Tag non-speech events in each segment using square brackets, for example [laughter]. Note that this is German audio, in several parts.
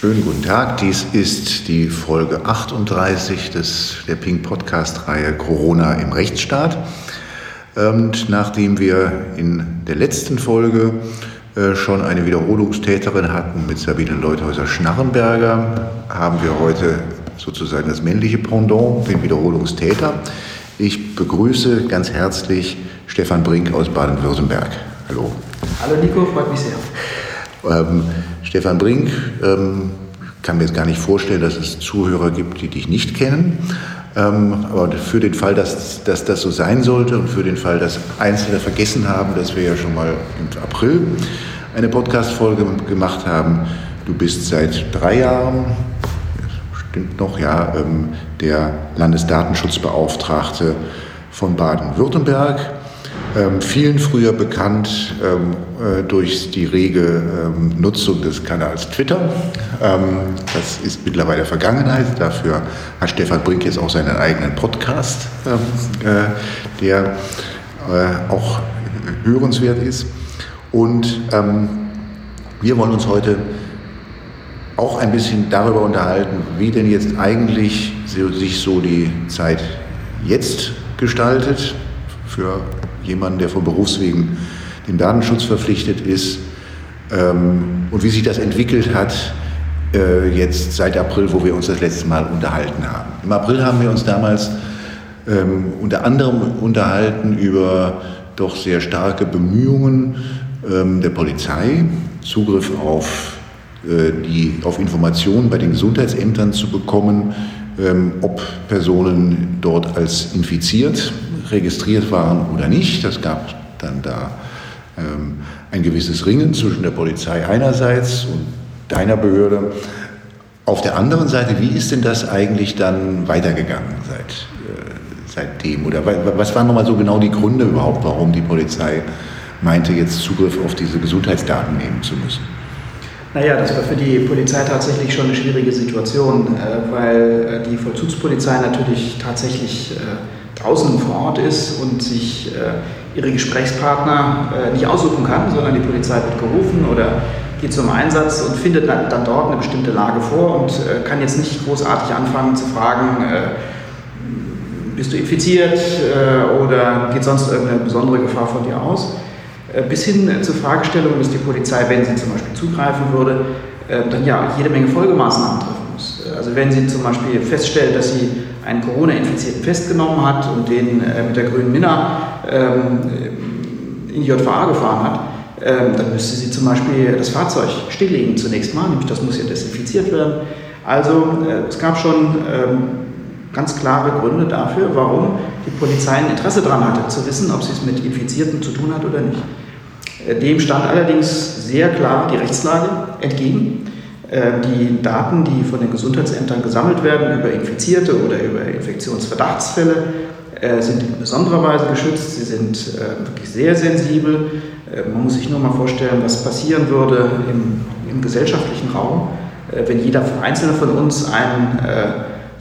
Schönen guten Tag. Dies ist die Folge 38 des, der Pink Podcast-Reihe Corona im Rechtsstaat. Und nachdem wir in der letzten Folge äh, schon eine Wiederholungstäterin hatten mit Sabine Leuthäuser-Schnarrenberger, haben wir heute sozusagen das männliche Pendant, den Wiederholungstäter. Ich begrüße ganz herzlich Stefan Brink aus Baden-Württemberg. Hallo. Hallo Nico, freut mich sehr. Ähm, Stefan Brink, ähm, kann mir jetzt gar nicht vorstellen, dass es Zuhörer gibt, die dich nicht kennen. Ähm, aber für den Fall, dass, dass das so sein sollte und für den Fall, dass Einzelne vergessen haben, dass wir ja schon mal im April eine Podcast-Folge gemacht haben. Du bist seit drei Jahren, stimmt noch, ja, ähm, der Landesdatenschutzbeauftragte von Baden-Württemberg. Ähm, vielen früher bekannt ähm, äh, durch die rege ähm, Nutzung des Kanals Twitter. Ähm, das ist mittlerweile Vergangenheit. Dafür hat Stefan Brink jetzt auch seinen eigenen Podcast, ähm, äh, der äh, auch hörenswert ist. Und ähm, wir wollen uns heute auch ein bisschen darüber unterhalten, wie denn jetzt eigentlich sich so die Zeit jetzt gestaltet für jemanden, der von Berufswegen dem Datenschutz verpflichtet ist ähm, und wie sich das entwickelt hat äh, jetzt seit April, wo wir uns das letzte Mal unterhalten haben. Im April haben wir uns damals ähm, unter anderem unterhalten über doch sehr starke Bemühungen ähm, der Polizei, Zugriff auf, äh, die, auf Informationen bei den Gesundheitsämtern zu bekommen, ob Personen dort als infiziert registriert waren oder nicht. Das gab dann da ähm, ein gewisses Ringen zwischen der Polizei einerseits und deiner Behörde. Auf der anderen Seite, wie ist denn das eigentlich dann weitergegangen seit, äh, seitdem? Oder was waren nochmal so genau die Gründe überhaupt, warum die Polizei meinte, jetzt Zugriff auf diese Gesundheitsdaten nehmen zu müssen? Naja, das war für die Polizei tatsächlich schon eine schwierige Situation, äh, weil äh, die Vollzugspolizei natürlich tatsächlich draußen vor Ort ist und sich ihre Gesprächspartner nicht aussuchen kann, sondern die Polizei wird gerufen oder geht zum Einsatz und findet dann, dann dort eine bestimmte Lage vor und kann jetzt nicht großartig anfangen zu fragen, bist du infiziert oder geht sonst irgendeine besondere Gefahr von dir aus äh, bis hin äh, zur Fragestellung, dass die Polizei, wenn sie zum Beispiel zugreifen würde, äh, dann ja jede Menge Folgemaßnahmen treffen muss. Also wenn sie zum Beispiel feststellt, dass sie einen Corona-Infizierten festgenommen hat und den mit der grünen Minna ähm, in die JVA gefahren hat, ähm, dann müsste sie zum Beispiel das Fahrzeug stilllegen zunächst mal, nämlich das muss ja desinfiziert werden. Also es gab schon ähm, ganz klare Gründe dafür, warum die Polizei ein Interesse daran hatte, zu wissen, ob sie es mit Infizierten zu tun hat oder nicht. Äh, dem stand allerdings sehr klar die Rechtslage entgegen. Äh, die Daten, die von den Gesundheitsämtern gesammelt werden über Infizierte oder über Infektionsverdachtsfälle, äh, sind in besonderer Weise geschützt. Sie sind wirklich sehr sensibel. Man muss sich nur mal vorstellen, was passieren würde im, im gesellschaftlichen Raum, wenn jeder Einzelne von uns einen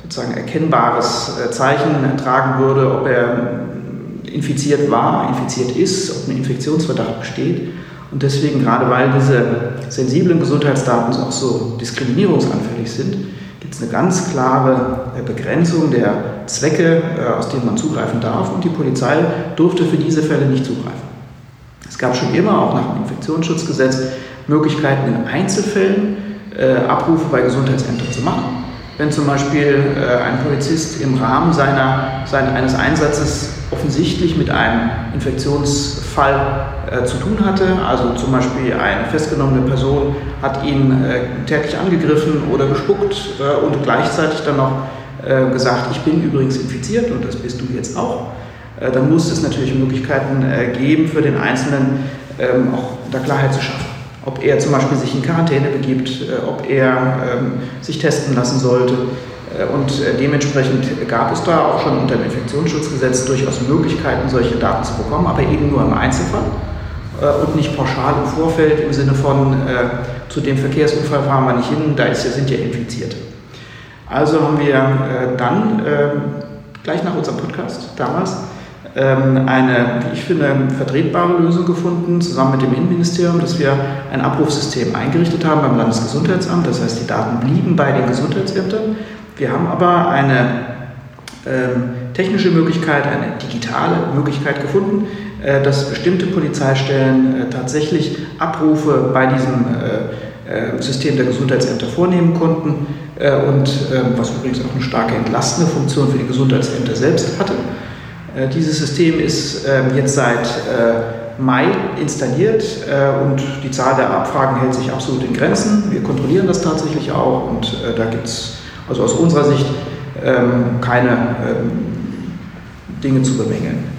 sozusagen erkennbares äh, Zeichen tragen würde, ob er infiziert war, infiziert ist, ob ein Infektionsverdacht besteht. Und deswegen, gerade weil diese sensiblen Gesundheitsdaten auch so diskriminierungsanfällig sind, gibt es eine ganz klare äh, Begrenzung der Zwecke, äh, aus denen man zugreifen darf. Und die Polizei durfte für diese Fälle nicht zugreifen. Es gab schon immer, auch nach dem Infektionsschutzgesetz, Möglichkeiten in Einzelfällen Abrufe bei Gesundheitsämtern zu machen. Wenn zum Beispiel äh, ein Polizist im Rahmen seiner, seiner, eines Einsatzes offensichtlich mit einem Infektionsfall äh, zu tun hatte, also zum Beispiel eine festgenommene Person hat ihn äh, tätlich angegriffen oder gespuckt äh, und gleichzeitig dann noch äh, gesagt, ich bin übrigens infiziert und das bist du jetzt auch, äh, dann muss es natürlich Möglichkeiten geben für den Einzelnen, ähm, auch da Klarheit zu schaffen. Ob er zum Beispiel sich in Quarantäne begibt, ob er ähm, sich testen lassen sollte. Und dementsprechend gab es da auch schon unter dem Infektionsschutzgesetz durchaus Möglichkeiten, solche Daten zu bekommen, aber eben nur im Einzelfall und nicht pauschal im Vorfeld im Sinne von, zu dem Verkehrsunfall fahren wir nicht hin, da sind ja Infizierte. Also haben wir dann gleich nach unserem Podcast damals ähm, eine, wie ich finde, vertretbare Lösung gefunden, zusammen mit dem Innenministerium, dass wir ein Abrufsystem eingerichtet haben beim Landesgesundheitsamt. Das heißt, die Daten blieben bei den Gesundheitsämtern. Wir haben aber eine ähm, technische Möglichkeit, eine digitale Möglichkeit gefunden, äh, dass bestimmte Polizeistellen äh, tatsächlich Abrufe bei diesem äh, System der Gesundheitsämter vornehmen konnten und ähm, was übrigens auch eine starke entlastende Funktion für die Gesundheitsämter selbst hatte. Äh, dieses System ist ähm, jetzt seit äh, Mai installiert äh, und die Zahl der Abfragen hält sich absolut in Grenzen. Wir kontrollieren das tatsächlich auch und da gibt es also aus unserer Sicht ähm, keine Dinge zu bemängeln.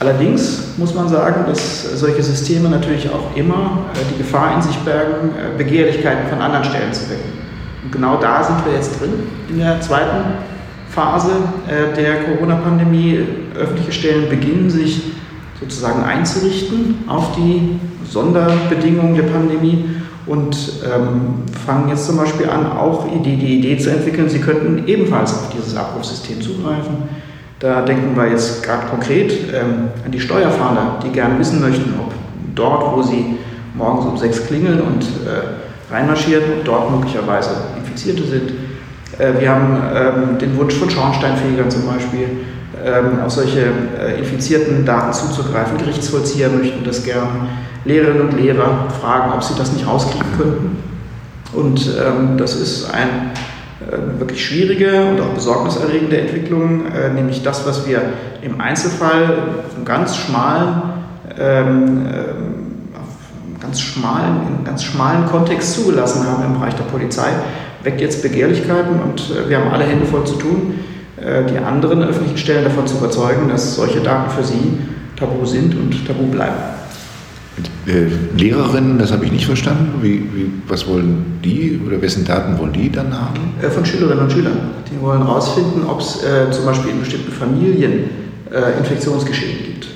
Allerdings muss man sagen, dass solche Systeme natürlich auch immer die Gefahr in sich bergen, Begehrlichkeiten von anderen Stellen zu wecken. Und genau da sind wir jetzt drin in der zweiten Phase äh, der Corona-Pandemie. Öffentliche Stellen beginnen sich sozusagen einzurichten auf die Sonderbedingungen der Pandemie und ähm, fangen jetzt zum Beispiel an, auch die, die Idee zu entwickeln, sie könnten ebenfalls auf dieses Abrufsystem zugreifen. Da denken wir jetzt gerade konkret ähm, an die Steuerfahnder, die gerne wissen möchten, ob dort, wo sie morgens um sechs klingeln und äh, reinmarschieren, dort möglicherweise Infizierte sind äh, wir haben ähm, den Wunsch von Schornsteinfegern zum Beispiel, ähm, auf solche äh, infizierten Daten zuzugreifen. Gerichtsvollzieher möchten das gerne. Lehrerinnen und Lehrer fragen, ob sie das nicht rauskriegen könnten. Und ähm, das ist eine äh, wirklich schwierige und auch besorgniserregende Entwicklung, nämlich das, was wir im Einzelfall auf ganz schmalen, ganz schmalen, in ganz schmalen Kontext zugelassen haben im Bereich der Polizei, weckt jetzt Begehrlichkeiten und äh, wir haben alle Hände voll zu tun, äh, die anderen öffentlichen Stellen davon zu überzeugen, dass solche Daten für sie tabu sind und tabu bleiben. Äh, Lehrerinnen, das habe ich nicht verstanden. Wie, wie, was wollen die oder wessen Daten wollen die dann haben? Äh, von Schülerinnen und Schülern. Die wollen herausfinden, ob es äh, zum Beispiel in bestimmten Familien äh, Infektionsgeschehen gibt.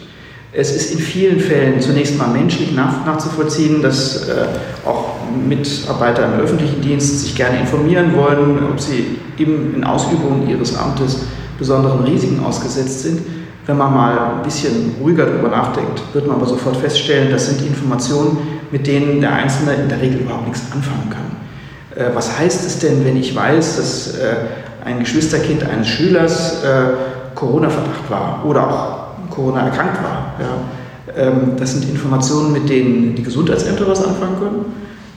Es ist in vielen Fällen zunächst mal menschlich nach, nachzuvollziehen, dass auch Mitarbeiter im öffentlichen Dienst sich gerne informieren wollen, ob sie im, in Ausübung ihres Amtes besonderen Risiken ausgesetzt sind. Wenn man mal ein bisschen ruhiger darüber nachdenkt, wird man aber sofort feststellen, das sind Informationen, mit denen der Einzelne in der Regel überhaupt nichts anfangen kann. Äh, was heißt es denn, wenn ich weiß, dass äh, ein Geschwisterkind eines Schülers äh, Corona-Verdacht war oder auch Corona erkrankt war. Ja. Ähm, das sind Informationen, mit denen die Gesundheitsämter was anfangen können.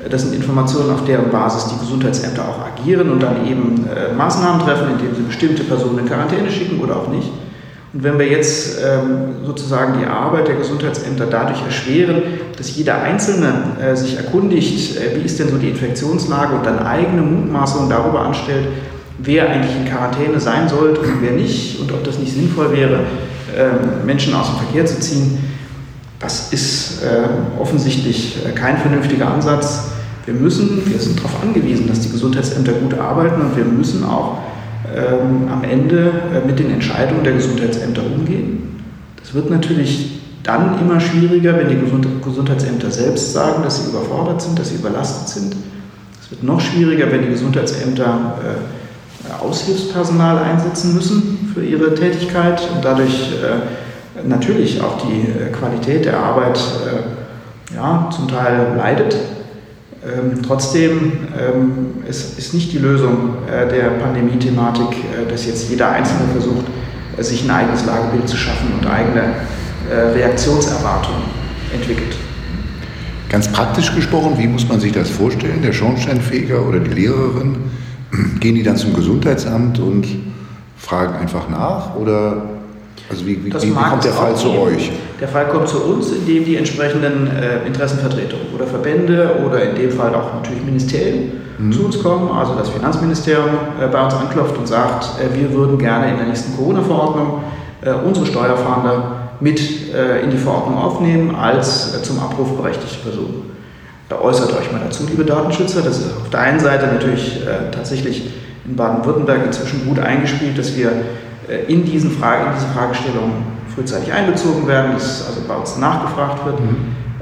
Das sind Informationen, auf deren Basis die Gesundheitsämter auch agieren und dann eben äh, Maßnahmen treffen, indem sie bestimmte Personen in Quarantäne schicken oder auch nicht. Und wenn wir jetzt ähm, sozusagen die Arbeit der Gesundheitsämter dadurch erschweren, dass jeder Einzelne äh, sich erkundigt, äh, wie ist denn so die Infektionslage und dann eigene Mutmaßungen darüber anstellt, wer eigentlich in Quarantäne sein sollte und wer nicht und ob das nicht sinnvoll wäre, ähm, Menschen aus dem Verkehr zu ziehen, das ist äh, offensichtlich kein vernünftiger Ansatz. Wir müssen, wir sind darauf angewiesen, dass die Gesundheitsämter gut arbeiten und wir müssen auch ähm, am Ende äh, mit den Entscheidungen der Gesundheitsämter umgehen. Das wird natürlich dann immer schwieriger, wenn die Gesundheitsämter selbst sagen, dass sie überfordert sind, dass sie überlastet sind. Es wird noch schwieriger, wenn die Gesundheitsämter äh, Aushilfspersonal einsetzen müssen für ihre Tätigkeit und dadurch äh, natürlich auch die äh, Qualität der Arbeit ja, zum Teil leidet. Ähm, trotzdem ähm, es ist nicht die Lösung äh, der Pandemie-Thematik, äh, dass jetzt jeder Einzelne versucht, äh, sich ein eigenes Lagebild zu schaffen und eigene Reaktionserwartungen entwickelt. Ganz praktisch gesprochen, wie muss man sich das vorstellen? Der Schornsteinfeger oder die Lehrerin [clears throat] Gehen die dann zum Gesundheitsamt und fragen einfach nach? Oder also wie, wie, wie kommt der Fall zu euch? Der Fall kommt zu uns, indem die entsprechenden äh, Interessenvertretungen oder Verbände oder in dem Fall auch natürlich Ministerien mhm. zu uns kommen, also das Finanzministerium äh, bei uns anklopft und sagt, äh, wir würden gerne in der nächsten Corona-Verordnung äh, unsere Steuerfahnder mit äh, in die Verordnung aufnehmen als äh, zum Abruf berechtigte Personen äußert euch mal dazu, liebe Datenschützer. Das ist auf der einen Seite natürlich tatsächlich in Baden-Württemberg inzwischen gut eingespielt, dass wir in, diesen Frage, in diese Fragestellung frühzeitig einbezogen werden, dass also bei uns nachgefragt wird. Mhm.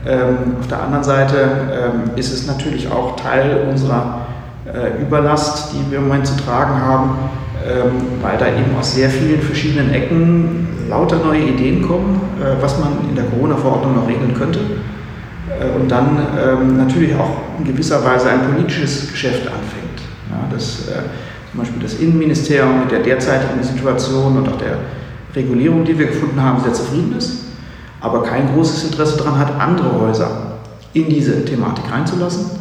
Ähm, auf der anderen Seite ähm, ist es natürlich auch Teil unserer äh, Überlast, die wir im Moment zu tragen haben, ähm, weil da eben aus sehr vielen verschiedenen Ecken lauter neue Ideen kommen, äh, was man in der Corona-Verordnung noch regeln könnte. Äh, und dann ähm, natürlich auch in gewisser Weise ein politisches Geschäft anfängt. Ja, dass äh, zum Beispiel das Innenministerium mit der derzeitigen Situation und auch der Regulierung, die wir gefunden haben, sehr zufrieden ist, aber kein großes Interesse daran hat, andere Häuser in diese Thematik reinzulassen,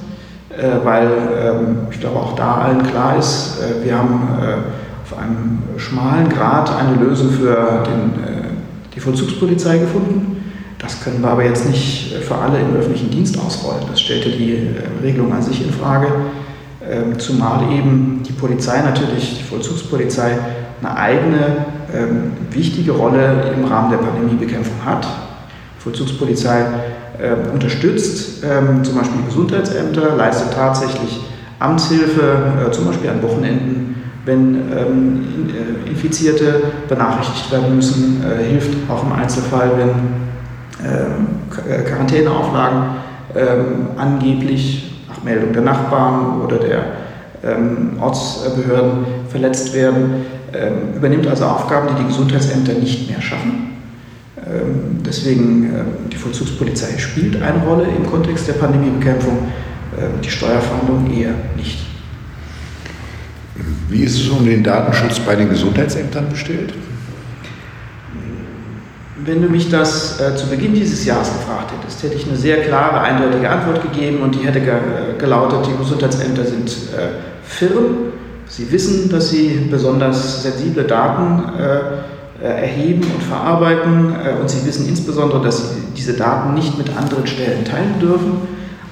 äh, weil ähm, ich glaube auch da allen klar ist, äh, wir haben äh, auf einem schmalen Grad eine Lösung für den, die Vollzugspolizei gefunden. Das können wir aber jetzt nicht für alle im öffentlichen Dienst ausrollen. Das stellte die Regelung an sich in Frage, ähm, zumal eben die Polizei natürlich, die Vollzugspolizei, eine eigene ähm, wichtige Rolle im Rahmen der Pandemiebekämpfung hat. Die Vollzugspolizei äh, unterstützt ähm, zum Beispiel Gesundheitsämter, leistet tatsächlich Amtshilfe, äh, zum Beispiel an Wochenenden, wenn ähm, äh, Infizierte benachrichtigt werden müssen, äh, hilft auch im Einzelfall, wenn ähm, äh, Quarantäneauflagen ähm, angeblich Meldung der Nachbarn oder der ähm, Ortsbehörden verletzt werden, ähm, übernimmt also Aufgaben, die die Gesundheitsämter nicht mehr schaffen. Ähm, deswegen äh, die Vollzugspolizei spielt eine Rolle im Kontext der Pandemiebekämpfung, äh, die Steuerfahndung eher nicht. Wie ist es um den Datenschutz bei den Gesundheitsämtern bestellt? Wenn du mich das äh, zu Beginn dieses Jahres gefragt hättest, hätte ich eine sehr klare, eindeutige Antwort gegeben und die hätte ge äh, gelautet, die Gesundheitsämter sind äh, Firmen. Sie wissen, dass sie besonders sensible Daten äh, äh, erheben und verarbeiten äh, und sie wissen insbesondere, dass sie diese Daten nicht mit anderen Stellen teilen dürfen,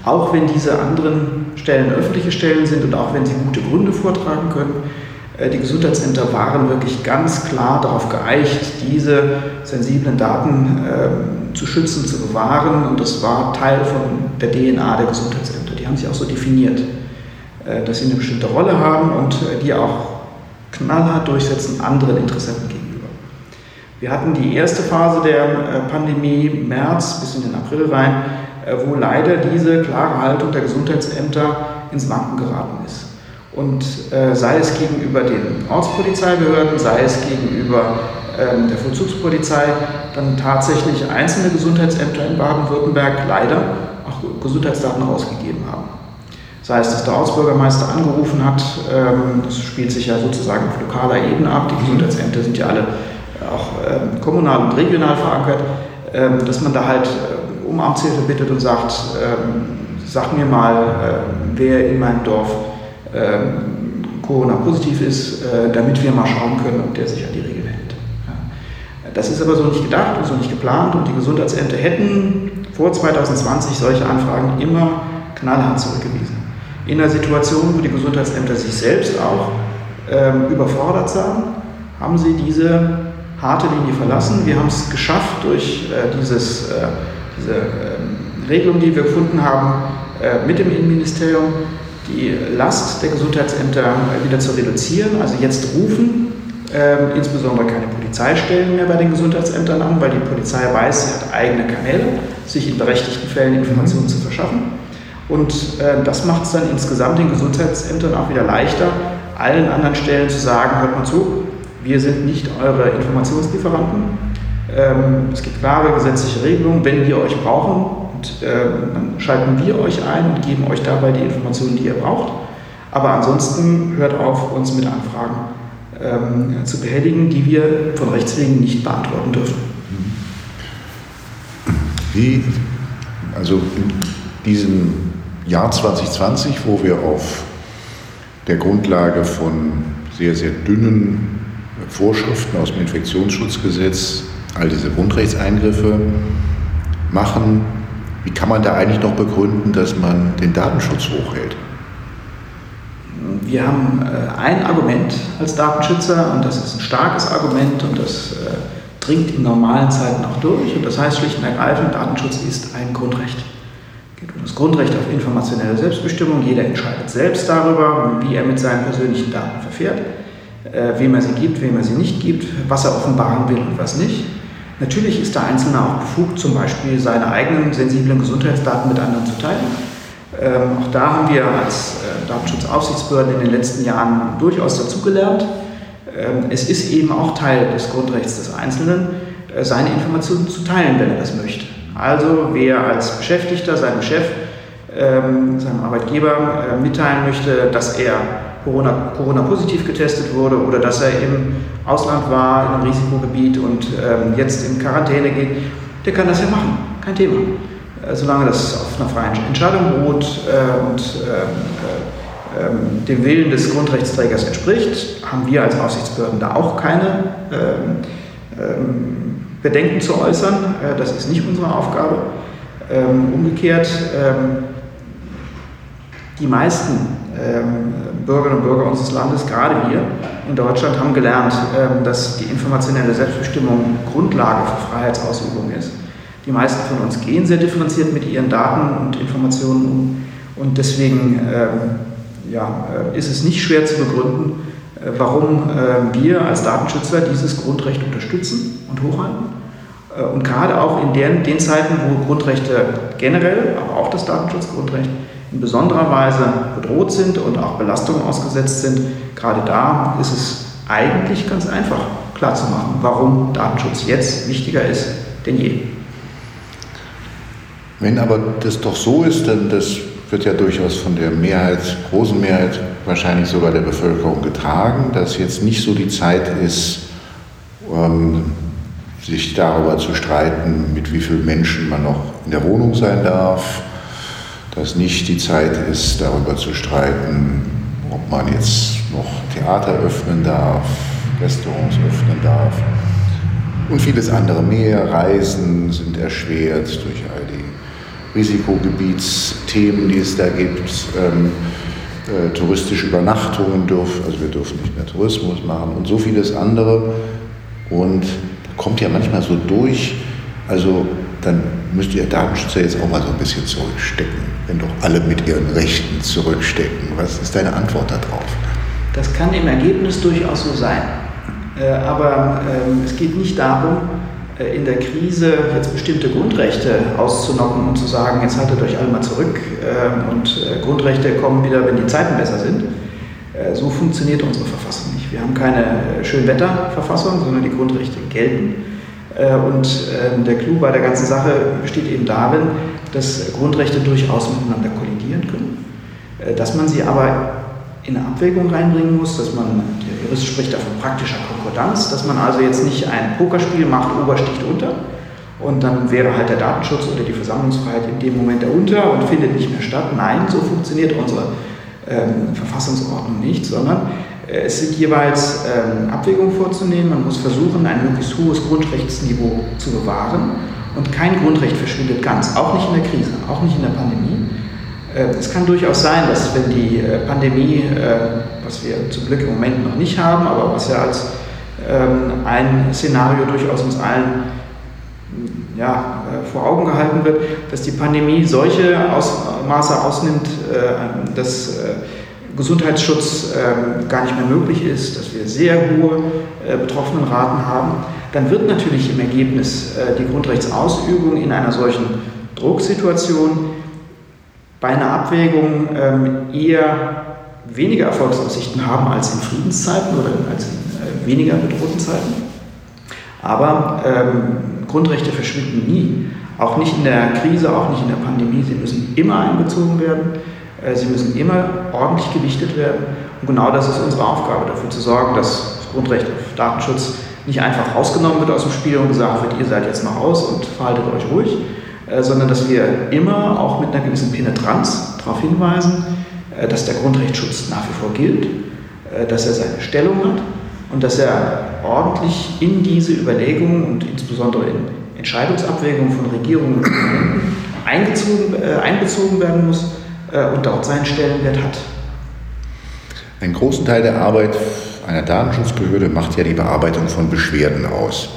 auch wenn diese anderen Stellen öffentliche Stellen sind und auch wenn sie gute Gründe vortragen können. Äh, die Gesundheitsämter waren wirklich ganz klar darauf geeicht, diese sensiblen Daten äh, zu schützen, zu bewahren. Und das war Teil von der DNA der Gesundheitsämter. Die haben sich auch so definiert, äh, dass sie eine bestimmte Rolle haben und äh, die auch knallhart durchsetzen anderen Interessenten gegenüber. Wir hatten die erste Phase der äh, Pandemie, März bis in den April rein, äh, wo leider diese klare Haltung der Gesundheitsämter ins Wanken geraten ist. Und äh, sei es gegenüber den Ortspolizeibehörden, sei es gegenüber ähm, der Vollzugspolizei, dann tatsächlich einzelne Gesundheitsämter in Baden-Württemberg leider auch Gesundheitsdaten rausgegeben haben. Sei es, dass der Ortsbürgermeister angerufen hat, ähm, das spielt sich ja sozusagen auf lokaler Ebene ab, die Gesundheitsämter sind ja alle auch ähm, kommunal und regional verankert, ähm, dass man da halt äh, um Amtshilfe bittet und sagt, ähm, sag mir mal, äh, wer in meinem Dorf ähm, Corona positiv ist, äh, damit wir mal schauen können, ob der sich an die Regeln hält. Das ist aber so nicht gedacht und so nicht geplant und die Gesundheitsämter hätten vor 2020 solche Anfragen immer knallhart zurückgewiesen. In einer Situation, wo die Gesundheitsämter sich selbst auch ähm, überfordert sahen, haben sie diese harte Linie verlassen. Wir haben es geschafft durch äh, dieses, äh, diese äh, Regelung, die wir gefunden haben, äh, mit dem Innenministerium, die Last der Gesundheitsämter wieder zu reduzieren. Also jetzt rufen äh, insbesondere keine Polizeistellen mehr bei den Gesundheitsämtern an, weil die Polizei weiß, sie hat eigene Kanäle, sich in berechtigten Fällen Informationen mhm. zu verschaffen. Und äh, das macht es dann insgesamt den Gesundheitsämtern auch wieder leichter, allen anderen Stellen zu sagen, hört mal zu, wir sind nicht eure Informationslieferanten. Ähm, es gibt klare gesetzliche Regelungen, wenn wir euch brauchen, und äh, dann schalten wir euch ein und geben euch dabei die Informationen, die ihr braucht. Aber ansonsten hört auf, uns mit Anfragen ähm, zu behelligen, die wir von Rechts wegen nicht beantworten dürfen. Wie, also in diesem Jahr 2020, wo wir auf der Grundlage von sehr, sehr dünnen Vorschriften aus dem Infektionsschutzgesetz all diese Grundrechtseingriffe machen, wie kann man da eigentlich noch begründen, dass man den Datenschutz hochhält? Wir haben äh, ein Argument als Datenschützer und das ist ein starkes Argument und das äh, dringt in normalen Zeiten auch durch und das heißt schlicht und ergreifend, Datenschutz ist ein Grundrecht. Es geht um das Grundrecht auf informationelle Selbstbestimmung. Jeder entscheidet selbst darüber, wie er mit seinen persönlichen Daten verfährt, äh, wem er sie gibt, wem er sie nicht gibt, was er offenbaren will und was nicht. Natürlich ist der Einzelne auch befugt, zum Beispiel seine eigenen sensiblen Gesundheitsdaten mit anderen zu teilen. Ähm, auch da haben wir als äh, Datenschutzaufsichtsbehörde in den letzten Jahren durchaus dazugelernt. Ähm, es ist eben auch Teil des Grundrechts des Einzelnen, äh, seine Informationen zu teilen, wenn er das möchte. Also wer als Beschäftigter seinem Chef, ähm, seinem Arbeitgeber äh, mitteilen möchte, dass er Corona, Corona positiv getestet wurde oder dass er im Ausland war, in einem Risikogebiet und ähm, jetzt in Quarantäne geht, der kann das ja machen, kein Thema. Äh, solange das auf einer freien Entscheidung beruht äh, und ähm, äh, ähm, dem Willen des Grundrechtsträgers entspricht, haben wir als Aufsichtsbehörden da auch keine ähm, ähm, Bedenken zu äußern. Äh, das ist nicht unsere Aufgabe. Ähm, umgekehrt, die meisten Bürgerinnen und Bürger unseres Landes, gerade wir in Deutschland, haben gelernt, dass die informationelle Selbstbestimmung Grundlage für Freiheitsausübung ist. Die meisten von uns gehen sehr differenziert mit ihren Daten und Informationen um. Und deswegen ähm, ja, äh, ist es nicht schwer zu begründen, äh, warum wir als Datenschützer dieses Grundrecht unterstützen und hochhalten. Äh, und gerade auch in den, den Zeiten, wo Grundrechte generell, aber auch das Datenschutzgrundrecht in besonderer Weise bedroht sind und auch Belastungen ausgesetzt sind, gerade da ist es eigentlich ganz einfach klarzumachen, warum Datenschutz jetzt wichtiger ist denn je. Wenn aber das doch so ist, dann das wird ja durchaus von der Mehrheit, großen Mehrheit, wahrscheinlich sogar der Bevölkerung getragen, dass jetzt nicht so die Zeit ist, ähm, sich darüber zu streiten, mit wie vielen Menschen man noch in der Wohnung sein darf, dass nicht die Zeit ist, darüber zu streiten, ob man jetzt noch Theater öffnen darf, Restaurants öffnen darf und vieles andere mehr. Reisen sind erschwert durch all die Risikogebietsthemen, die es da gibt. Ähm, äh, touristische Übernachtungen dürfen, also wir dürfen nicht mehr Tourismus machen und so vieles andere. Und kommt ja manchmal so durch, also dann müsst ihr Datenschützer jetzt auch mal so ein bisschen zurückstecken, wenn doch alle mit ihren Rechten zurückstecken. Was ist deine Antwort darauf? Das kann im Ergebnis durchaus so sein. Äh, aber ähm, es geht nicht darum, äh, in der Krise jetzt bestimmte Grundrechte auszunocken und zu sagen, jetzt haltet euch alle mal zurück ähm, und äh, Grundrechte kommen wieder, wenn die Zeiten besser sind. So funktioniert unsere Verfassung nicht. Wir haben keine Schönwetterverfassung, sondern die Grundrechte gelten. Und ähm, der Clou bei der ganzen Sache besteht eben darin, dass Grundrechte durchaus miteinander kollidieren können, dass man sie aber in eine Abwägung reinbringen muss, dass man, der Jurist spricht da von praktischer Konkordanz, dass man also jetzt nicht ein Pokerspiel macht, Ober sticht unter und dann wäre halt der Datenschutz oder die Versammlungsfreiheit in dem Moment der unter und findet nicht mehr statt. Nein, so funktioniert unsere ähm, Verfassungsordnung nicht, sondern äh, es sind jeweils ähm, Abwägungen vorzunehmen. Man muss versuchen, ein möglichst hohes Grundrechtsniveau zu bewahren und kein Grundrecht verschwindet ganz, auch nicht in der Krise, auch nicht in der Pandemie. Äh, es kann durchaus sein, dass wenn die äh, Pandemie, äh, was wir zum Glück im Moment noch nicht haben, aber was ja als ähm, ein Szenario durchaus uns allen ja, vor Augen gehalten wird, dass die Pandemie solche Ausmaße ausnimmt, dass Gesundheitsschutz ähm, gar nicht mehr möglich ist, dass wir sehr hohe Betroffenenraten haben, dann wird natürlich im Ergebnis die Grundrechtsausübung in einer solchen Drucksituation bei einer Abwägung ähm, eher weniger Erfolgsaussichten haben als in Friedenszeiten oder als in äh, weniger bedrohten Zeiten. Aber ähm, Grundrechte verschwinden nie. Auch nicht in der Krise, auch nicht in der Pandemie. Sie müssen immer einbezogen werden. Äh, sie müssen immer ordentlich gewichtet werden. Und genau das ist unsere Aufgabe, dafür zu sorgen, dass das Grundrecht auf Datenschutz nicht einfach rausgenommen wird aus dem Spiel und gesagt wird, ihr seid jetzt mal raus und verhaltet euch ruhig, äh, sondern dass wir immer auch mit einer gewissen Penetranz darauf hinweisen, äh, dass der Grundrechtsschutz nach wie vor gilt, dass er seine Stellung hat und dass er ordentlich in diese Überlegungen und insbesondere in Entscheidungsabwägungen von Regierungen eingezogen, einbezogen werden muss und dort seinen Stellenwert hat. Einen großen Teil der Arbeit einer Datenschutzbehörde macht ja die Bearbeitung von Beschwerden aus.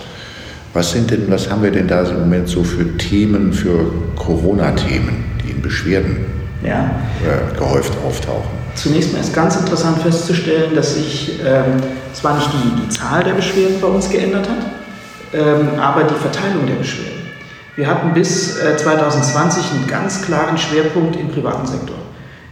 Was, sind denn, was haben wir denn da im Moment so für Themen, für Corona-Themen, die in Beschwerden ja. äh, gehäuft auftauchen? Zunächst mal ist ganz interessant festzustellen, dass sich ähm, zwar nicht die, die Zahl der Beschwerden bei uns geändert hat, ähm, aber die Verteilung der Beschwerden. Wir hatten bis äh, 2020 einen ganz klaren Schwerpunkt im privaten Sektor.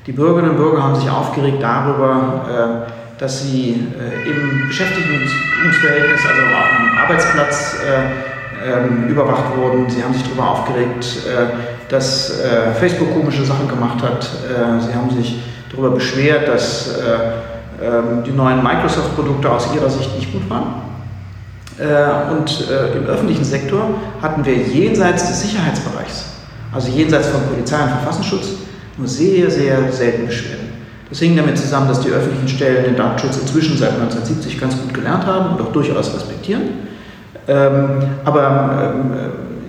Die Bürgerinnen und Bürger haben sich aufgeregt darüber, äh, dass sie äh, im Beschäftigungsverhältnis, also am Arbeitsplatz, äh, ähm, überwacht wurden. Sie haben sich darüber aufgeregt, äh, dass äh, Facebook komische Sachen gemacht hat. Äh, sie haben sich darüber beschwert, dass äh, ähm, die neuen Microsoft-Produkte aus ihrer Sicht nicht gut waren. Und im öffentlichen Sektor hatten wir jenseits des Sicherheitsbereichs, also jenseits von Polizei und Verfassungsschutz, nur sehr, sehr selten Beschwerden. Das hing damit zusammen, dass die öffentlichen Stellen den Datenschutz inzwischen seit 1970 ganz gut gelernt haben und auch durchaus respektieren. Ähm, aber ähm,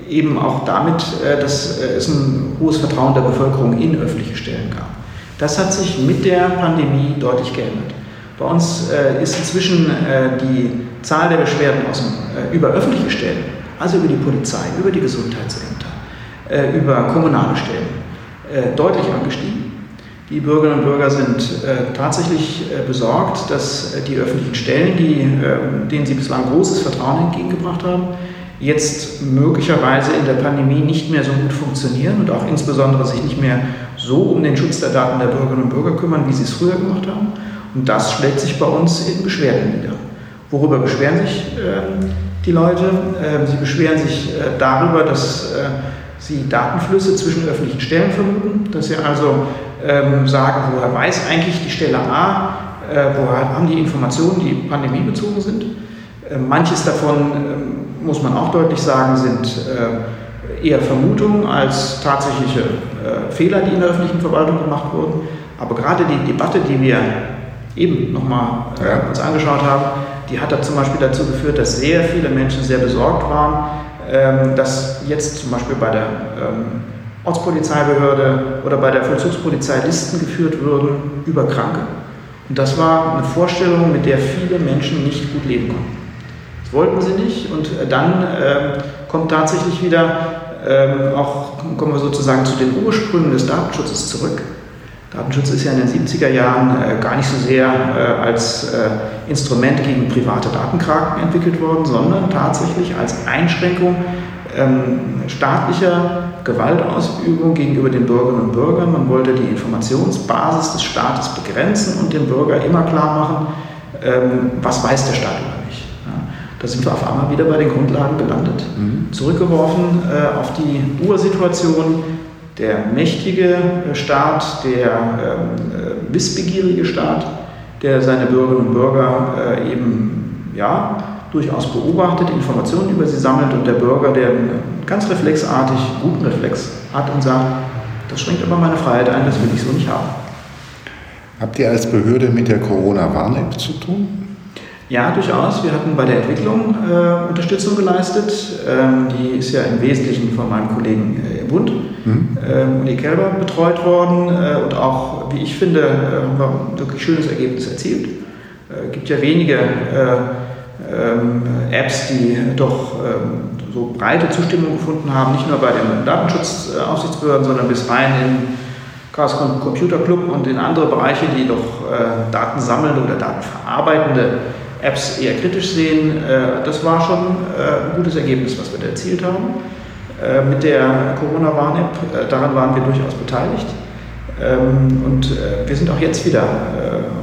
eben auch damit, äh, dass äh, es ein hohes Vertrauen der Bevölkerung in öffentliche Stellen gab. Das hat sich mit der Pandemie deutlich geändert. Bei uns äh, ist inzwischen die Zahl der Beschwerden aus dem, über öffentliche Stellen, also über die Polizei, über die Gesundheitsämter, über kommunale Stellen, deutlich angestiegen. Die Bürgerinnen und Bürger sind äh, tatsächlich äh, besorgt, dass äh, die öffentlichen Stellen, die, äh, denen sie bislang großes Vertrauen entgegengebracht haben, jetzt möglicherweise in der Pandemie nicht mehr so gut funktionieren und auch insbesondere sich nicht mehr so um den Schutz der Daten der Bürgerinnen und Bürger kümmern, wie sie es früher gemacht haben. Und das schlägt sich bei uns in Beschwerden nieder. Worüber beschweren sich ähm, die Leute? Ähm, sie beschweren sich äh, darüber, dass äh, sie Datenflüsse zwischen öffentlichen Stellen vermuten, dass sie also ähm, sagen, woher weiß eigentlich die Stelle A, äh, woher haben die Informationen, die pandemiebezogen sind. Äh, manches davon, äh, muss man auch deutlich sagen, sind äh, eher Vermutungen als tatsächliche äh, Fehler, die in der öffentlichen Verwaltung gemacht wurden. Aber gerade die Debatte, die wir eben nochmal äh, uns angeschaut haben, die hat da zum Beispiel dazu geführt, dass sehr viele Menschen sehr besorgt waren, ähm, dass jetzt zum Beispiel bei der ähm, Ortspolizeibehörde oder bei der Vollzugspolizei Listen geführt würden über Kranke. Und das war eine Vorstellung, mit der viele Menschen nicht gut leben konnten. Das wollten sie nicht und äh, dann äh, kommt tatsächlich wieder äh, auch, kommen wir sozusagen zu den Ursprüngen des Datenschutzes zurück. Datenschutz ist ja in den 70er Jahren äh, gar nicht so sehr äh, als äh, Instrument gegen private Datenkraken entwickelt worden, sondern tatsächlich als Einschränkung ähm, staatlicher Gewaltausübung gegenüber den Bürgerinnen und Bürgern. Man wollte die Informationsbasis des Staates begrenzen und dem Bürger immer klar machen, ähm, was weiß der Staat über mich. Da sind wir auf einmal wieder bei den Grundlagen gelandet. Mhm. Zurückgeworfen auf die Ursituation, der mächtige äh, Staat, der ähm, äh, wissbegierige Staat, der seine Bürgerinnen und Bürger äh, eben ja, durchaus beobachtet, Informationen über sie sammelt und der Bürger, der ganz reflexartig guten Reflex hat und sagt, das schränkt aber meine Freiheit ein, das will ich so nicht haben. Habt ihr als Behörde mit der Corona-Warn-App zu tun? Ja, durchaus. Wir hatten bei der Entwicklung äh, Unterstützung geleistet. Ähm, die ist ja im Wesentlichen von meinem Kollegen äh, im Bund, mhm. äh, Uni Kelber, betreut worden. Äh, und auch, wie ich finde, äh, haben wir ein wirklich schönes Ergebnis erzielt. Es äh, gibt ja wenige ähm, Apps, die doch ähm, so breite Zustimmung gefunden haben, nicht nur bei den Datenschutzaufsichtsbehörden, sondern bis rein in Chaos Computer Club und in andere Bereiche, die doch äh, Daten sammelnde oder datenverarbeitende Apps eher kritisch sehen. Das war schon ein gutes Ergebnis, was wir da erzielt haben. Äh, mit der Corona-Warn-App, äh, daran waren wir durchaus beteiligt. Ähm, und äh, wir sind auch jetzt wieder,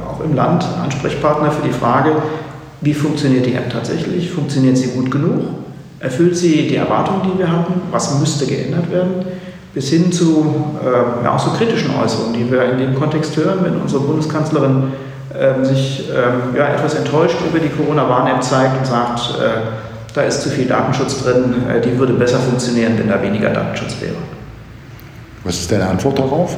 auch im Land, Ansprechpartner für die Frage, wie funktioniert die App tatsächlich? Funktioniert sie gut genug? Erfüllt sie die Erwartungen, die wir hatten? Was müsste geändert werden? Bis hin zu äh, ja, auch so kritischen Äußerungen, die wir in dem Kontext hören, wenn unsere Bundeskanzlerin äh, sich äh, ja, etwas enttäuscht über die Corona-Warn-App zeigt und sagt, da ist zu viel Datenschutz drin, äh, die würde besser funktionieren, wenn da weniger Datenschutz wäre. Was ist deine Antwort darauf?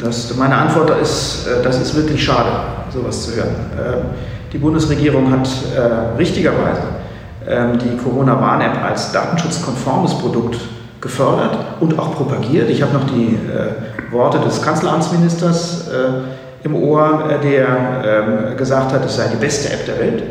Das, meine Antwort ist, äh, das ist wirklich schade, sowas zu hören. Ähm, die Bundesregierung hat äh, richtigerweise ähm, die Corona-Warn-App als datenschutzkonformes Produkt gefördert und auch propagiert. Ich habe noch die Worte des Kanzleramtsministers im Ohr, der ähm, gesagt hat, es sei die beste App der Welt.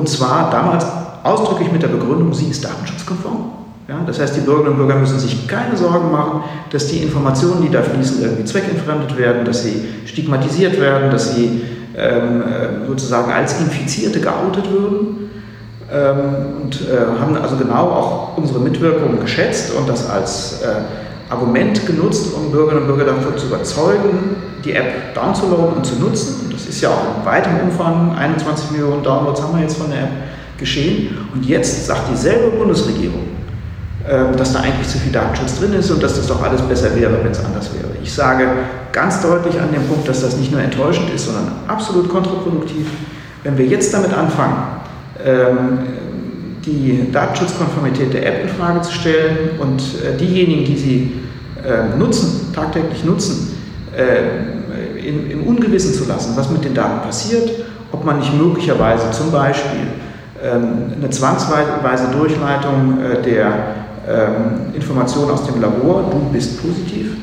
Und zwar damals ausdrücklich mit der Begründung, sie ist datenschutzkonform. Ja? Das heißt, die Bürgerinnen und Bürger müssen sich keine Sorgen machen, dass die Informationen, die da fließen, irgendwie zweckentfremdet werden, dass sie stigmatisiert werden, dass sie ähm, äh, sozusagen als Infizierte geoutet würden ähm, und äh, haben also genau auch unsere Mitwirkung geschätzt und das als, äh, Argument genutzt, um Bürgerinnen und Bürger davon zu überzeugen, die App downzuladen und zu nutzen. Das ist ja auch in weitem Umfang, 21 Millionen Downloads haben wir jetzt von der App geschehen. Und jetzt sagt dieselbe Bundesregierung, ähm, dass da eigentlich zu viel Datenschutz drin ist und dass das doch alles besser wäre, wenn es anders wäre. Ich sage ganz deutlich an dem Punkt, dass das nicht nur enttäuschend ist, sondern absolut kontraproduktiv. Wenn wir jetzt damit anfangen, ähm, die Datenschutzkonformität der App in Frage zu stellen und äh, diejenigen, die sie ähm, nutzen, tagtäglich nutzen, im Ungewissen zu lassen, was mit den Daten passiert, ob man nicht möglicherweise zum Beispiel eine zwangsweise Durchleitung äh, der ähm, Informationen aus dem Labor, du bist positiv,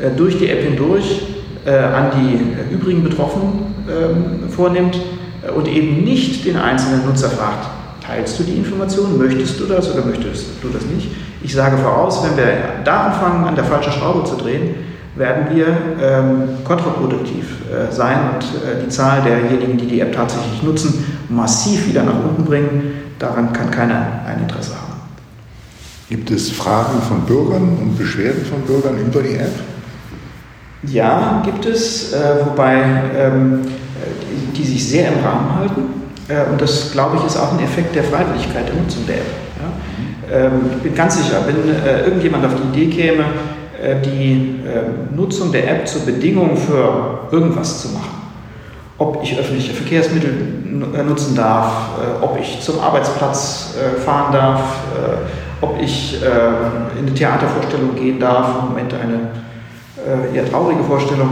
äh, durch die App hindurch äh, an die übrigen Betroffenen ähm, vornimmt äh, und eben nicht den einzelnen Nutzer fragt, teilst du die Informationen, möchtest du das oder möchtest du das nicht? Ich sage voraus, wenn wir da anfangen, an der falschen Schraube zu drehen, werden wir ähm, kontraproduktiv äh, sein und äh, die Zahl derjenigen, die die App tatsächlich nutzen, massiv wieder nach unten bringen. Daran kann keiner ein Interesse haben. Gibt es Fragen von Bürgern und Beschwerden von Bürgern über die App? Ja, gibt es, äh, wobei ähm, die, die, sich sehr im Rahmen halten. Äh, und das, glaube ich, ist auch ein Effekt der Freiwilligkeit der Nutzung der App. Ähm, ich bin ganz sicher, wenn äh, irgendjemand auf die Idee käme, äh, die ähm, Nutzung der App zur Bedingung für irgendwas zu machen, ob ich öffentliche Verkehrsmittel nutzen darf, ob ich zum Arbeitsplatz fahren darf, ob ich äh, in eine Theatervorstellung gehen darf, im Moment eine eher traurige Vorstellung.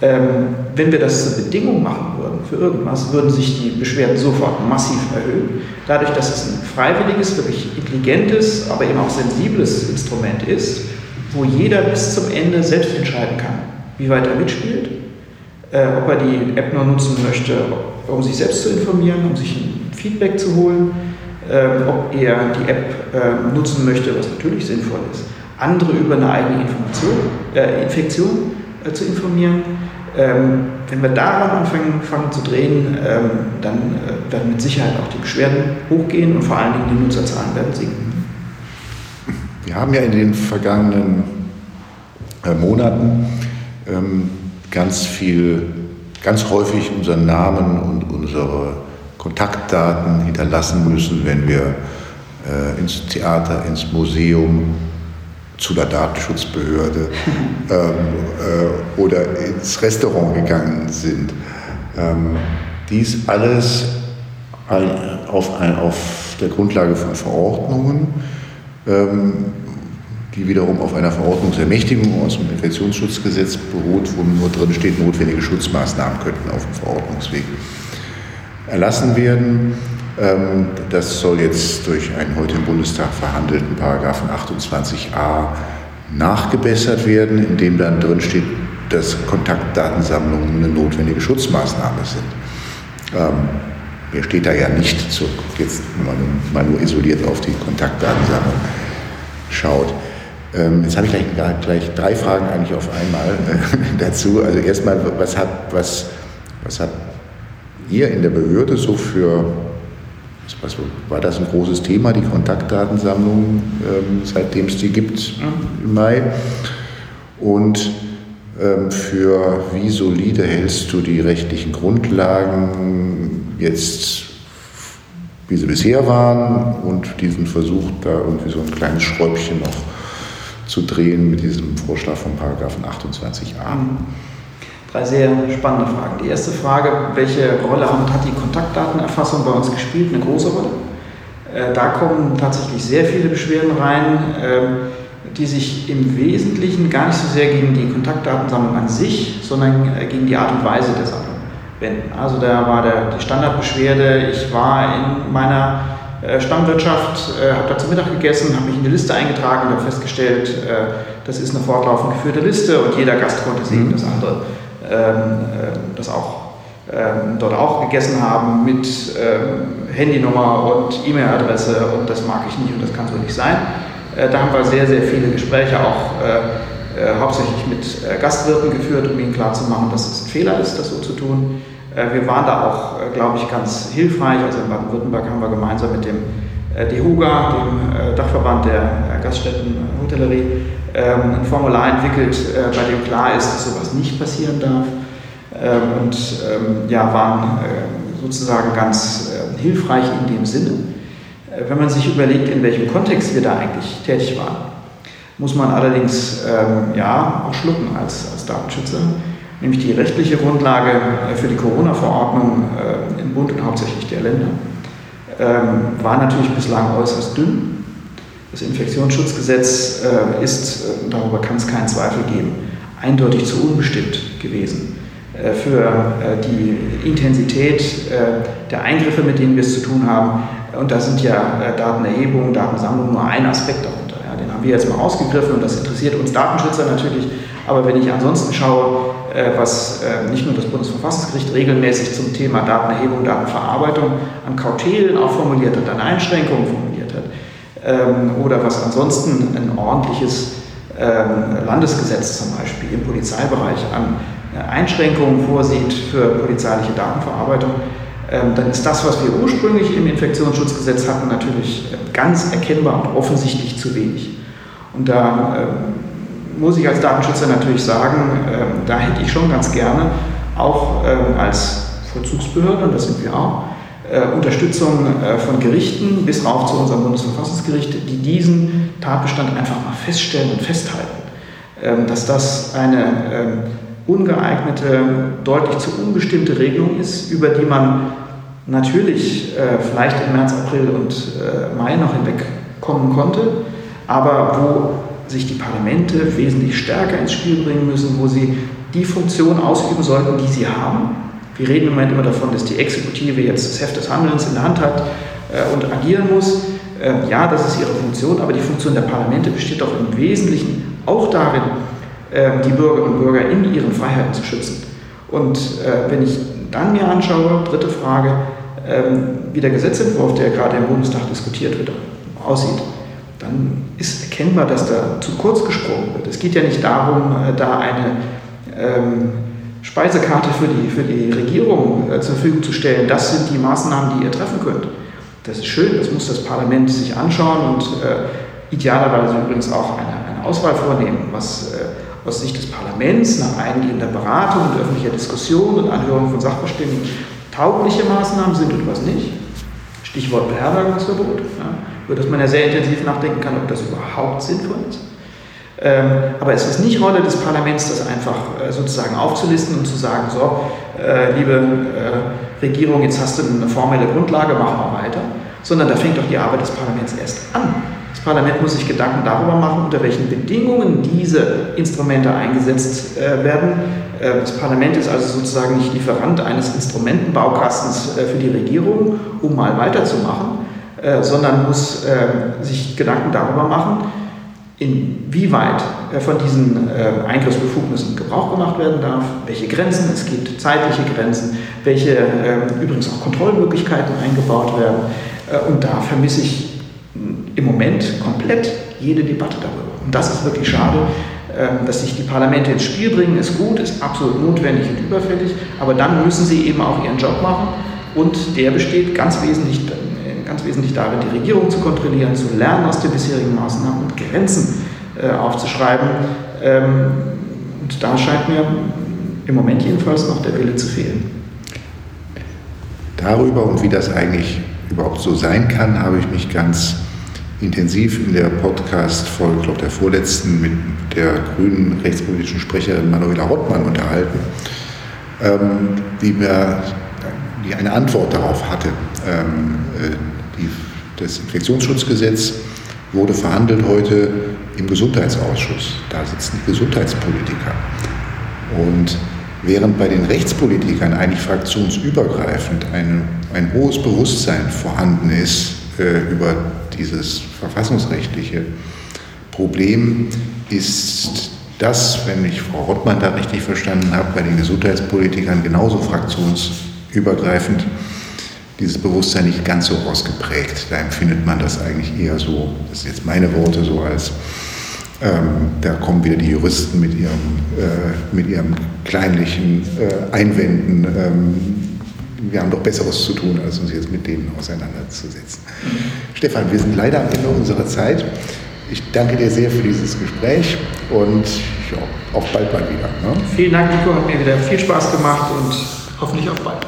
Ähm, wenn wir das zur Bedingung machen für irgendwas, würden sich die Beschwerden sofort massiv erhöhen. Dadurch, dass es ein freiwilliges, wirklich intelligentes, aber eben auch sensibles Instrument ist, wo jeder bis zum Ende selbst entscheiden kann, wie weit er mitspielt, äh, ob er die App nur nutzen möchte, um sich selbst zu informieren, um sich ein Feedback zu holen ähm, ob er die App ähm, nutzen möchte, was natürlich sinnvoll ist, andere über eine eigene Information, äh, Infektion äh, zu informieren. Ähm, wenn wir daran anfangen, zu drehen, ähm, dann äh, werden mit Sicherheit auch die Beschwerden hochgehen und vor allen Dingen die Nutzerzahlen werden sinken. Wir haben ja in den vergangenen äh, Monaten ähm, ganz viel, ganz häufig unseren Namen und unsere Kontaktdaten hinterlassen müssen, wenn wir äh, ins Theater, ins Museum, zu der Datenschutzbehörde [laughs] ähm, äh, oder ins Restaurant gegangen sind. Ähm, dies alles auf, ein, auf, der Grundlage von Verordnungen, ähm, die wiederum auf einer Verordnungsermächtigung aus dem Infektionsschutzgesetz beruht, wo nur drin steht, notwendige Schutzmaßnahmen könnten auf dem Verordnungsweg erlassen werden. Ähm, das soll jetzt durch einen heute im Bundestag verhandelten Paragraphen 28a nachgebessert werden, in dem dann drin steht, dass Kontaktdatensammlungen eine notwendige Schutzmaßnahme sind. Ähm, mir steht da ja nicht zu, jetzt mal nur isoliert auf die Kontaktdatensammlung schaut. Ähm, jetzt habe ich gleich, gleich, drei Fragen eigentlich auf einmal äh, [laughs] dazu. Also erstmal, was hat, was, was hat ihr in der Behörde so für, was, war das ein großes Thema, die Kontaktdatensammlung, ähm, seitdem es die gibt im Mai? Und ähm, für wie solide hältst du die rechtlichen Grundlagen jetzt, wie sie bisher waren und diesen Versuch, da irgendwie so ein kleines Schräubchen noch zu drehen mit diesem Vorschlag von Paragraphen 28a? Drei sehr spannende Fragen. Die erste Frage, welche Rolle hat die Kontaktdatenerfassung bei uns gespielt? Eine große Rolle. Äh, da kommen tatsächlich sehr viele Beschwerden rein, ähm, die sich im Wesentlichen gar nicht so sehr gegen die Kontaktdatensammlung an sich, sondern äh, gegen die Art und Weise der Sammlung wenden. Also da war der, die Standardbeschwerde, ich war in meiner äh, Stammwirtschaft, habe da zu Mittag gegessen, habe mich in die Liste eingetragen und habe festgestellt, das ist eine fortlaufend geführte Liste und jeder Gast konnte sehen, mhm. dass andere das auch ähm, dort auch gegessen haben mit ähm, Handynummer und E-Mail-Adresse und das mag ich nicht und das kann so nicht sein. Äh, da haben wir sehr, sehr viele Gespräche auch äh, hauptsächlich mit Gastwirten geführt, um ihnen klarzumachen, dass es ein Fehler ist, das so zu tun. wir waren da auch, glaube ich, ganz hilfreich. Also in Baden-Württemberg haben wir gemeinsam mit dem DEHUGA, dem Dachverband der Gaststätten Hotellerie, ähm, ein Formular entwickelt, äh, bei dem klar ist, dass sowas nicht passieren darf. Ähm, und ähm, ja, waren äh, sozusagen ganz äh, hilfreich in dem Sinne. Äh, wenn man sich überlegt, in welchem Kontext wir da eigentlich tätig waren, muss man allerdings ähm, ja, auch schlucken als, als Datenschützer. Nämlich die rechtliche Grundlage äh, für die Corona-Verordnung äh, im Bund und hauptsächlich der Länder ähm, war natürlich bislang äußerst dünn. Das Infektionsschutzgesetz äh, ist, äh, darüber kann es keinen Zweifel geben, eindeutig zu unbestimmt gewesen äh, für äh, die Intensität äh, der Eingriffe, mit denen wir es zu tun haben. Und da sind ja Datenerhebung, Datensammlung nur ein Aspekt darunter. Ja, den haben wir jetzt mal rausgegriffen und das interessiert uns Datenschützer natürlich. Aber wenn ich ansonsten schaue, was nicht nur das Bundesverfassungsgericht regelmäßig zum Thema Datenerhebung, Datenverarbeitung an Kautelen auch formuliert hat, an Einschränkungen oder was ansonsten ein ordentliches ähm, Landesgesetz zum Beispiel im Polizeibereich an Einschränkungen vorsieht für polizeiliche Datenverarbeitung, ähm, dann ist das, was wir ursprünglich im Infektionsschutzgesetz hatten, natürlich äh, ganz erkennbar und offensichtlich zu wenig. Und da ähm, muss ich als Datenschützer natürlich sagen, ähm, da hätte ich schon ganz gerne auch als Vollzugsbehörde, und das sind wir auch, äh, Unterstützung äh, von Gerichten bis rauf zu unserem Bundesverfassungsgericht, die diesen Tatbestand einfach mal feststellen und festhalten, dass das eine ungeeignete, deutlich zu unbestimmte Regelung ist, über die man natürlich äh, vielleicht im März, April und äh, Mai noch hinwegkommen konnte, aber wo sich die Parlamente wesentlich stärker ins Spiel bringen müssen, wo sie die Funktion ausüben sollten, die sie haben. Wir reden im Moment immer davon, dass die Exekutive jetzt das Heft des Handelns in der Hand hat äh, und agieren muss. Äh, ja, das ist ihre Funktion, aber die Funktion der Parlamente besteht doch im Wesentlichen auch darin, ähm, die Bürgerinnen und Bürger in ihren Freiheiten zu schützen. Und äh, wenn ich dann mir anschaue, dritte Frage, ähm, wie der Gesetzentwurf, der gerade im Bundestag diskutiert wird, aussieht, dann ist erkennbar, dass da zu kurz gesprungen wird. Es geht ja nicht darum, äh, da eine ähm, Speisekarte für die, für die Regierung äh, zur Verfügung zu stellen. Das sind die Maßnahmen, die ihr treffen könnt. Das ist schön, das muss das Parlament sich anschauen und äh, idealerweise übrigens auch eine, eine Auswahl vornehmen, was äh, aus Sicht des Parlaments nach eingehender Beratung und öffentlicher Diskussion und Anhörung von Sachverständigen taugliche Maßnahmen sind und was nicht. Stichwort Beherbergungsverbot, ja, über das man ja sehr intensiv nachdenken kann, ob das überhaupt sinnvoll ist. Ähm, aber es ist nicht Rolle des Parlaments, das einfach äh, sozusagen aufzulisten und zu sagen, so, äh, liebe äh, Regierung, jetzt hast du eine formelle Grundlage, mach mal weiter, sondern da fängt doch die Arbeit des Parlaments erst an. Parlament muss sich Gedanken darüber machen, unter welchen Bedingungen diese Instrumente eingesetzt werden. Äh, das Parlament ist also sozusagen nicht Lieferant eines Instrumentenbaukastens für die Regierung, um mal weiterzumachen, sondern muss äh, sich Gedanken darüber machen, inwieweit äh, von diesen Eingriffsbefugnissen Gebrauch gemacht werden darf, welche Grenzen es gibt, zeitliche Grenzen, welche ähm, übrigens auch Kontrollmöglichkeiten eingebaut werden. Und da vermisse ich im Moment komplett jede Debatte darüber. Und das ist wirklich schade, ähm, dass sich die Parlamente ins Spiel bringen, ist gut, ist absolut notwendig und überfällig, aber dann müssen sie eben auch ihren Job machen und der besteht ganz wesentlich, ganz wesentlich darin, die Regierung zu kontrollieren, zu lernen aus den bisherigen Maßnahmen und Grenzen äh, aufzuschreiben. Ähm, und da scheint mir im Moment jedenfalls noch der Wille zu fehlen. Darüber und wie das eigentlich überhaupt so sein kann, habe ich mich ganz intensiv in der Podcast-Folge, glaube der vorletzten, mit der grünen rechtspolitischen Sprecherin Manuela Rottmann unterhalten, ähm, die mir die eine Antwort darauf hatte. Ähm, äh, die, das Infektionsschutzgesetz wurde verhandelt heute im Gesundheitsausschuss. Da sitzen die Gesundheitspolitiker. Und während bei den Rechtspolitikern eigentlich fraktionsübergreifend ein, ein hohes Bewusstsein vorhanden ist äh, über dieses verfassungsrechtliche Problem ist das, wenn ich Frau Rottmann da richtig verstanden habe, bei den Gesundheitspolitikern genauso fraktionsübergreifend dieses Bewusstsein nicht ganz so ausgeprägt. Da empfindet man das eigentlich eher so, das sind jetzt meine Worte, so als ähm, da kommen wieder die Juristen mit ihrem, äh, mit ihrem kleinlichen äh, Einwänden. Ähm, wir haben doch Besseres zu tun, als uns jetzt mit denen auseinanderzusetzen. Stefan, wir sind leider am Ende unserer Zeit. Ich danke dir sehr für dieses Gespräch und ja, auf bald mal wieder. Ne? Vielen Dank, Nico. Hat mir wieder viel Spaß gemacht und hoffentlich auf bald.